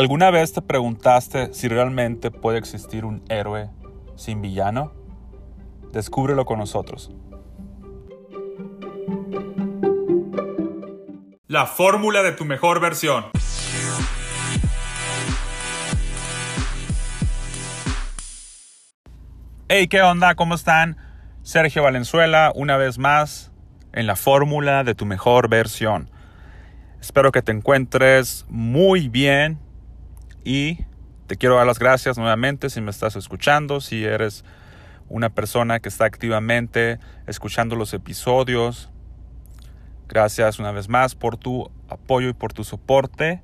¿Alguna vez te preguntaste si realmente puede existir un héroe sin villano? Descúbrelo con nosotros. La fórmula de tu mejor versión. Hey, ¿qué onda? ¿Cómo están? Sergio Valenzuela, una vez más en la fórmula de tu mejor versión. Espero que te encuentres muy bien y te quiero dar las gracias nuevamente si me estás escuchando, si eres una persona que está activamente escuchando los episodios. Gracias una vez más por tu apoyo y por tu soporte.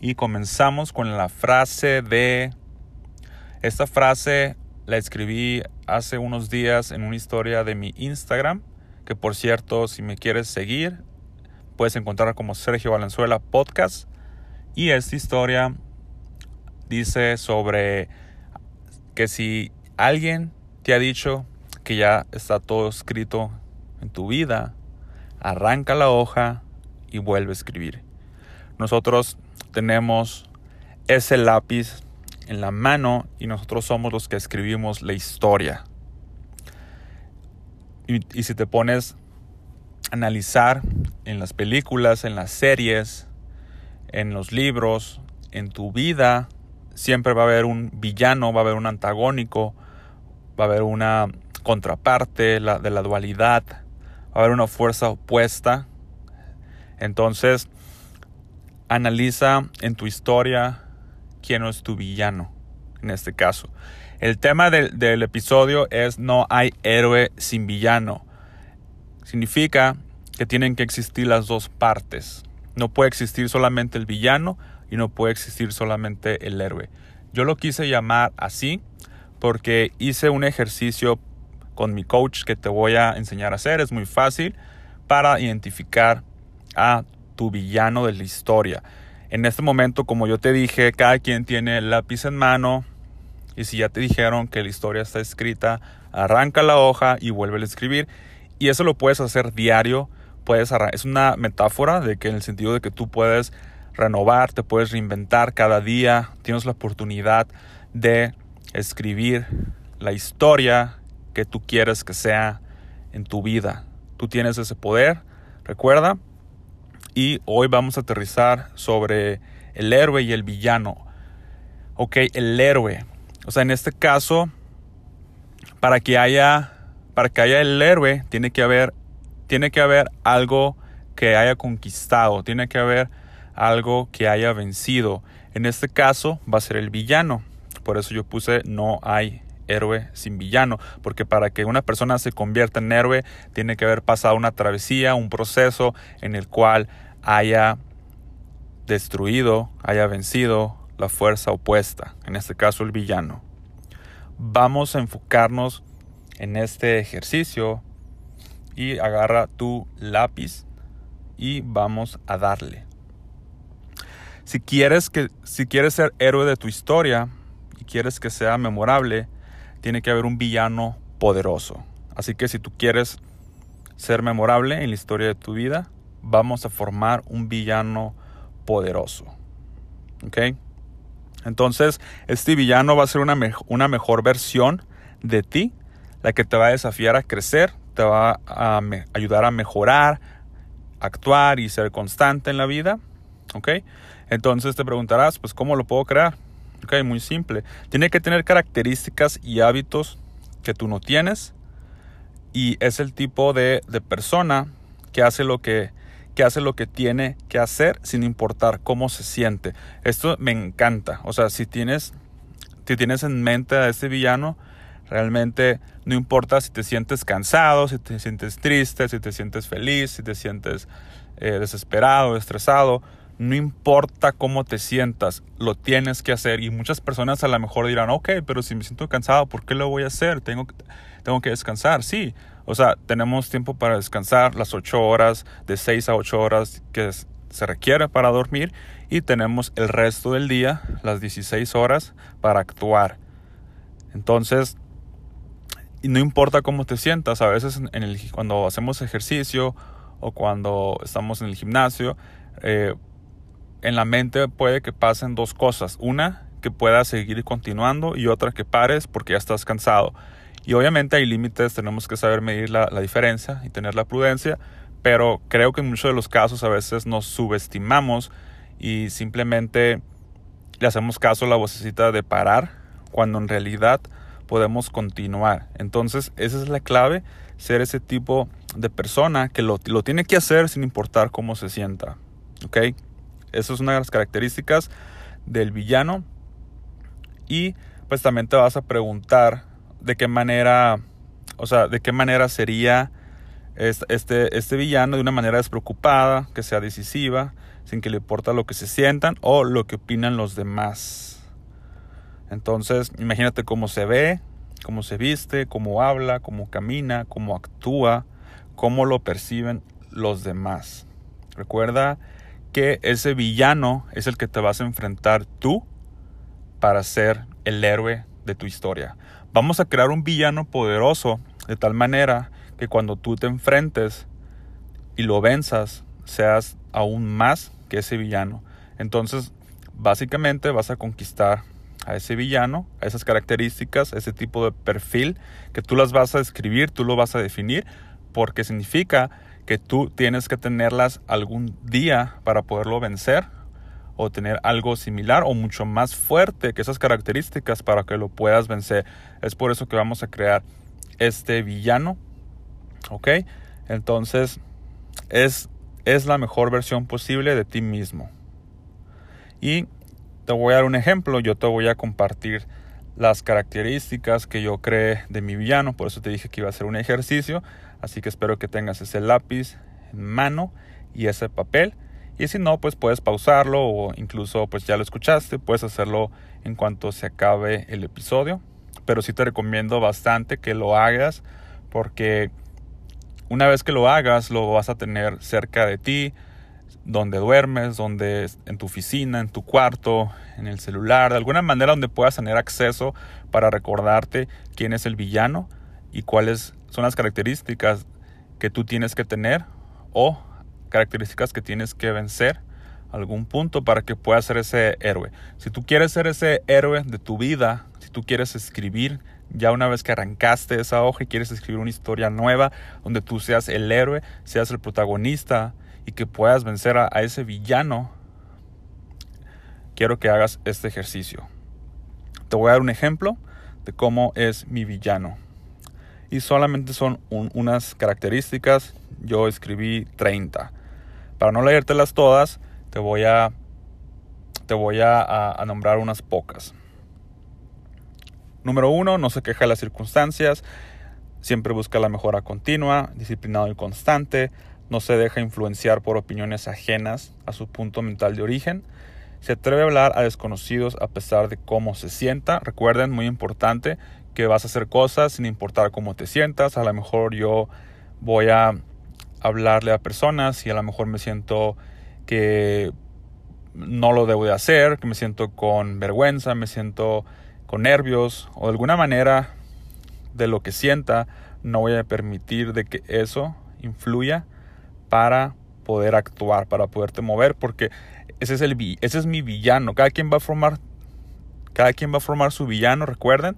Y comenzamos con la frase de... Esta frase la escribí hace unos días en una historia de mi Instagram, que por cierto, si me quieres seguir, puedes encontrar como Sergio Valenzuela Podcast. Y esta historia dice sobre que si alguien te ha dicho que ya está todo escrito en tu vida, arranca la hoja y vuelve a escribir. Nosotros tenemos ese lápiz en la mano y nosotros somos los que escribimos la historia. Y, y, si te pones a analizar en las películas, en las series, en los libros, en tu vida, siempre va a haber un villano, va a haber un antagónico, va a haber una contraparte de la dualidad, va a haber una fuerza opuesta. Entonces, analiza en tu historia quién es tu villano en este caso. El tema del, del episodio es no hay héroe sin villano. Significa que tienen que existir las dos partes. No puede existir solamente el villano y no puede existir solamente el héroe. Yo lo quise llamar así porque hice un ejercicio con mi coach que te voy a enseñar a hacer. Es muy fácil para identificar a tu villano de la historia. En este momento, como yo te dije, cada quien tiene el lápiz en mano y si ya te dijeron que la historia está escrita, arranca la hoja y vuelve a escribir. Y eso lo puedes hacer diario. Puedes es una metáfora de que en el sentido de que tú puedes renovar, te puedes reinventar cada día, tienes la oportunidad de escribir la historia que tú quieres que sea en tu vida. Tú tienes ese poder, recuerda. Y hoy vamos a aterrizar sobre el héroe y el villano. Ok, el héroe. O sea, en este caso, para que haya, para que haya el héroe, tiene que haber, tiene que haber algo que haya conquistado, tiene que haber algo que haya vencido. En este caso va a ser el villano. Por eso yo puse no hay héroe sin villano, porque para que una persona se convierta en héroe tiene que haber pasado una travesía, un proceso en el cual haya destruido, haya vencido la fuerza opuesta, en este caso el villano. Vamos a enfocarnos en este ejercicio y agarra tu lápiz y vamos a darle. Si quieres, que, si quieres ser héroe de tu historia y quieres que sea memorable, tiene que haber un villano poderoso. Así que si tú quieres ser memorable en la historia de tu vida, vamos a formar un villano poderoso. ¿Ok? Entonces, este villano va a ser una, una mejor versión de ti, la que te va a desafiar a crecer, te va a ayudar a mejorar, actuar y ser constante en la vida. ¿Ok? Entonces te preguntarás, pues, ¿cómo lo puedo crear? Ok, muy simple. Tiene que tener características y hábitos que tú no tienes. Y es el tipo de, de persona que hace lo que que hace lo que tiene que hacer sin importar cómo se siente. Esto me encanta. O sea, si tienes, si tienes en mente a este villano, realmente no importa si te sientes cansado, si te sientes triste, si te sientes feliz, si te sientes eh, desesperado, estresado. No importa cómo te sientas, lo tienes que hacer. Y muchas personas a lo mejor dirán, ok, pero si me siento cansado, ¿por qué lo voy a hacer? Tengo, tengo que descansar. Sí, o sea, tenemos tiempo para descansar, las 8 horas, de 6 a 8 horas que se requiere para dormir. Y tenemos el resto del día, las 16 horas, para actuar. Entonces, no importa cómo te sientas, a veces cuando hacemos ejercicio o cuando estamos en el gimnasio, eh, en la mente puede que pasen dos cosas. Una, que puedas seguir continuando y otra que pares porque ya estás cansado. Y obviamente hay límites, tenemos que saber medir la, diferencia y tener la prudencia, pero creo que en muchos de los casos a veces nos subestimamos y simplemente le hacemos caso a la vocecita de parar cuando en realidad podemos continuar. Entonces esa es la clave, ser ese tipo de persona que lo, lo tiene que hacer sin importar cómo se sienta. ¿Ok? Esa es una de las características del villano. Y pues también te vas a preguntar de qué manera, o sea, de qué manera sería este, este villano de una manera despreocupada, que sea decisiva, sin que le importa lo que se sientan o lo que opinan los demás. Entonces, imagínate cómo se ve, cómo se viste, cómo habla, cómo camina, cómo actúa, cómo lo perciben los demás. Recuerda que ese villano es el que te vas a enfrentar tú para ser el héroe de tu historia. Vamos a crear un villano poderoso de tal manera que cuando tú te enfrentes y lo venzas, seas aún más que ese villano. Entonces, básicamente vas a conquistar a ese villano, a esas características, ese tipo de perfil, que tú las vas a describir, tú lo vas a definir, porque significa que tú tienes que tenerlas algún día para poderlo vencer o tener algo similar o mucho más fuerte que esas características para que lo puedas vencer. Es por eso que vamos a crear este villano. ¿Ok? Entonces es, es la mejor versión posible de ti mismo. Y te voy a dar un ejemplo. Yo te voy a compartir las características que yo creé de mi villano. Por eso te dije que iba a hacer un ejercicio. Así que espero que tengas ese lápiz en mano y ese papel. Y si no, pues puedes pausarlo o incluso pues ya lo escuchaste, puedes hacerlo en cuanto se acabe el episodio. Pero sí te recomiendo bastante que lo hagas porque una vez que lo hagas lo vas a tener cerca de ti, donde duermes, donde en tu oficina, en tu cuarto, en el celular, de alguna manera donde puedas tener acceso para recordarte quién es el villano y cuáles son las características que tú tienes que tener o características que tienes que vencer algún punto para que puedas ser ese héroe. Si tú quieres ser ese héroe de tu vida, si tú quieres escribir ya una vez que arrancaste esa hoja y quieres escribir una historia nueva donde tú seas el héroe, seas el protagonista y que puedas vencer a, a ese villano, quiero que hagas este ejercicio. Te voy a dar un ejemplo de cómo es mi villano y solamente son unas características. Yo escribí 30. Para no leértelas todas, te voy a, te voy a, a nombrar unas pocas. Número uno, no se queja de las circunstancias, siempre busca la mejora continua, disciplinado y constante, no se deja influenciar por opiniones ajenas a su punto mental de origen, se atreve a hablar a desconocidos a pesar de cómo se sienta. Recuerden, muy importante, que vas a hacer cosas sin importar cómo te sientas. A lo mejor yo voy a hablarle a personas y a lo mejor me siento que no lo debo de hacer, que me siento con vergüenza, me siento con nervios o de alguna manera de lo que sienta, no voy a permitir de que eso influya para poder actuar, para poderte mover, porque ese es el ese es mi villano. Cada quien va a formar cada quien va a formar su villano, recuerden.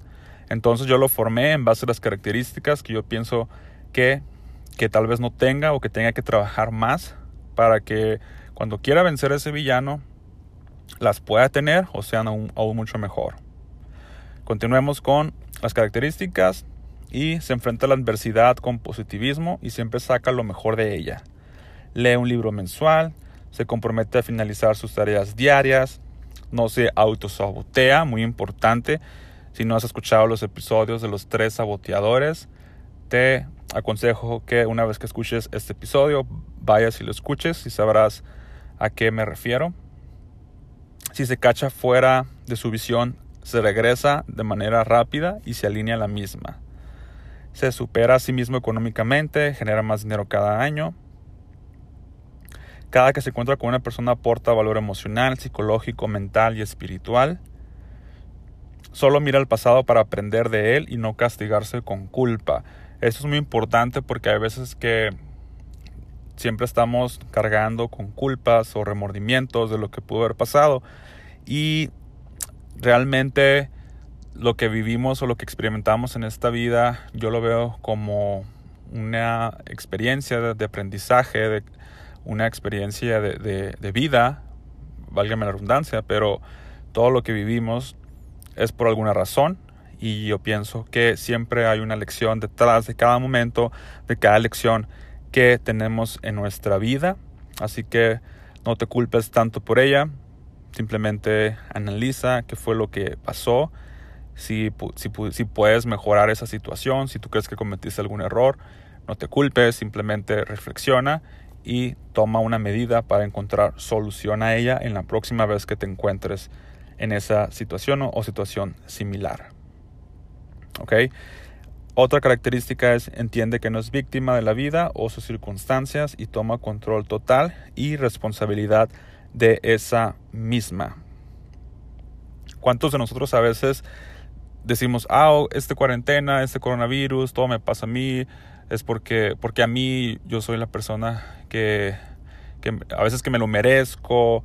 Entonces yo lo formé en base a las características que yo pienso que, que tal vez no tenga o que tenga que trabajar más para que cuando quiera vencer a ese villano las pueda tener o sean aún, aún mucho mejor. Continuemos con las características y se enfrenta a la adversidad con positivismo y siempre saca lo mejor de ella. Lee un libro mensual, se compromete a finalizar sus tareas diarias, no se autosabotea, muy importante, si no has escuchado los episodios de los tres saboteadores, te aconsejo que una vez que escuches este episodio, vayas y lo escuches y sabrás a qué me refiero. Si se cacha fuera de su visión, se regresa de manera rápida y se alinea a la misma. Se supera a sí mismo económicamente, genera más dinero cada año. Cada que se encuentra con una persona aporta valor emocional, psicológico, mental y espiritual. Solo mira al pasado para aprender de él y no castigarse con culpa. Eso es muy importante porque hay veces que siempre estamos cargando con culpas o remordimientos de lo que pudo haber pasado. Y realmente lo que vivimos o lo que experimentamos en esta vida, yo lo veo como una experiencia de, aprendizaje, de, una experiencia de, de vida, válgame la redundancia, pero todo lo que vivimos es por alguna razón y yo pienso que siempre hay una lección detrás de cada momento, de cada lección que tenemos en nuestra vida. Así que no te culpes tanto por ella, simplemente analiza qué fue lo que pasó, si, si, si puedes mejorar esa situación, si tú crees que cometiste algún error, no te culpes, simplemente reflexiona y toma una medida para encontrar solución a ella en la próxima vez que te encuentres en esa situación o, situación similar. ¿Ok? Otra característica es entiende que no es víctima de la vida o sus circunstancias y toma control total y responsabilidad de esa misma. ¿Cuántos de nosotros a veces decimos, ah, este cuarentena, este coronavirus, todo me pasa a mí, es porque, porque a mí yo soy la persona que, que a veces que me lo merezco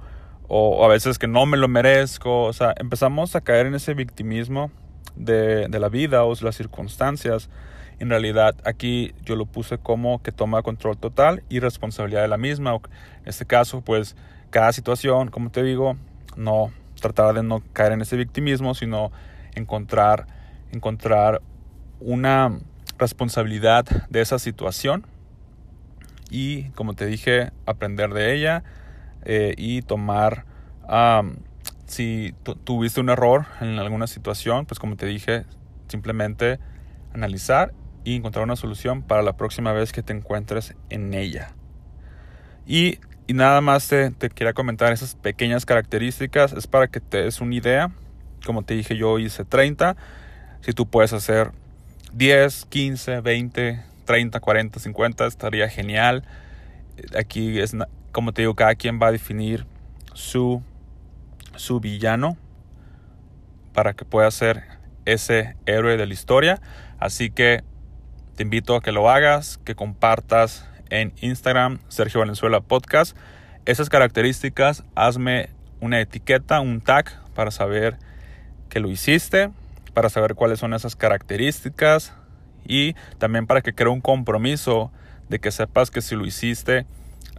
o, a veces que no me lo merezco. O sea, empezamos a caer en ese victimismo de, de la vida o las circunstancias. En realidad aquí yo lo puse como que toma control total y responsabilidad de la misma. En este caso, pues cada situación, como te digo, no tratar de no caer en ese victimismo, sino encontrar, encontrar una responsabilidad de esa situación y, como te dije, aprender de ella eh, y tomar, si tuviste un error en alguna situación, pues como te dije, simplemente analizar y encontrar una solución para la próxima vez que te encuentres en ella. Y, y nada más te, te quería comentar esas pequeñas características, es para que te des una idea. Como te dije, yo hice 30. Si tú puedes hacer 10, 15, 20, 30, 40, 50, estaría genial. Aquí es, como te digo, cada quien va a definir su, su villano para que pueda ser ese héroe de la historia. Así que te invito a que lo hagas, que compartas en Instagram Sergio Valenzuela Podcast. Esas características, hazme una etiqueta, un tag para saber que lo hiciste para saber cuáles son esas características y también para que cree un compromiso de que sepas que si lo hiciste,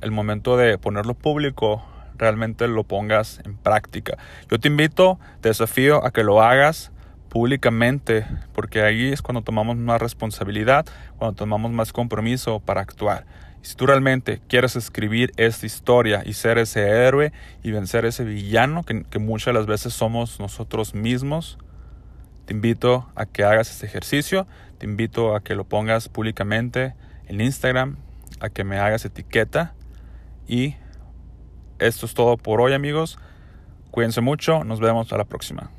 el momento de ponerlo público, realmente lo pongas en práctica. Yo te invito, te desafío a que lo hagas públicamente, porque ahí es cuando tomamos más responsabilidad, cuando tomamos más compromiso para actuar. Si tú realmente quieres escribir esta historia y ser ese héroe y vencer ese villano que, que muchas de las veces somos nosotros mismos, te invito a que hagas este ejercicio, te invito a que lo pongas públicamente en Instagram, a que me hagas etiqueta y esto es todo por hoy amigos. Cuídense mucho, nos vemos a la próxima.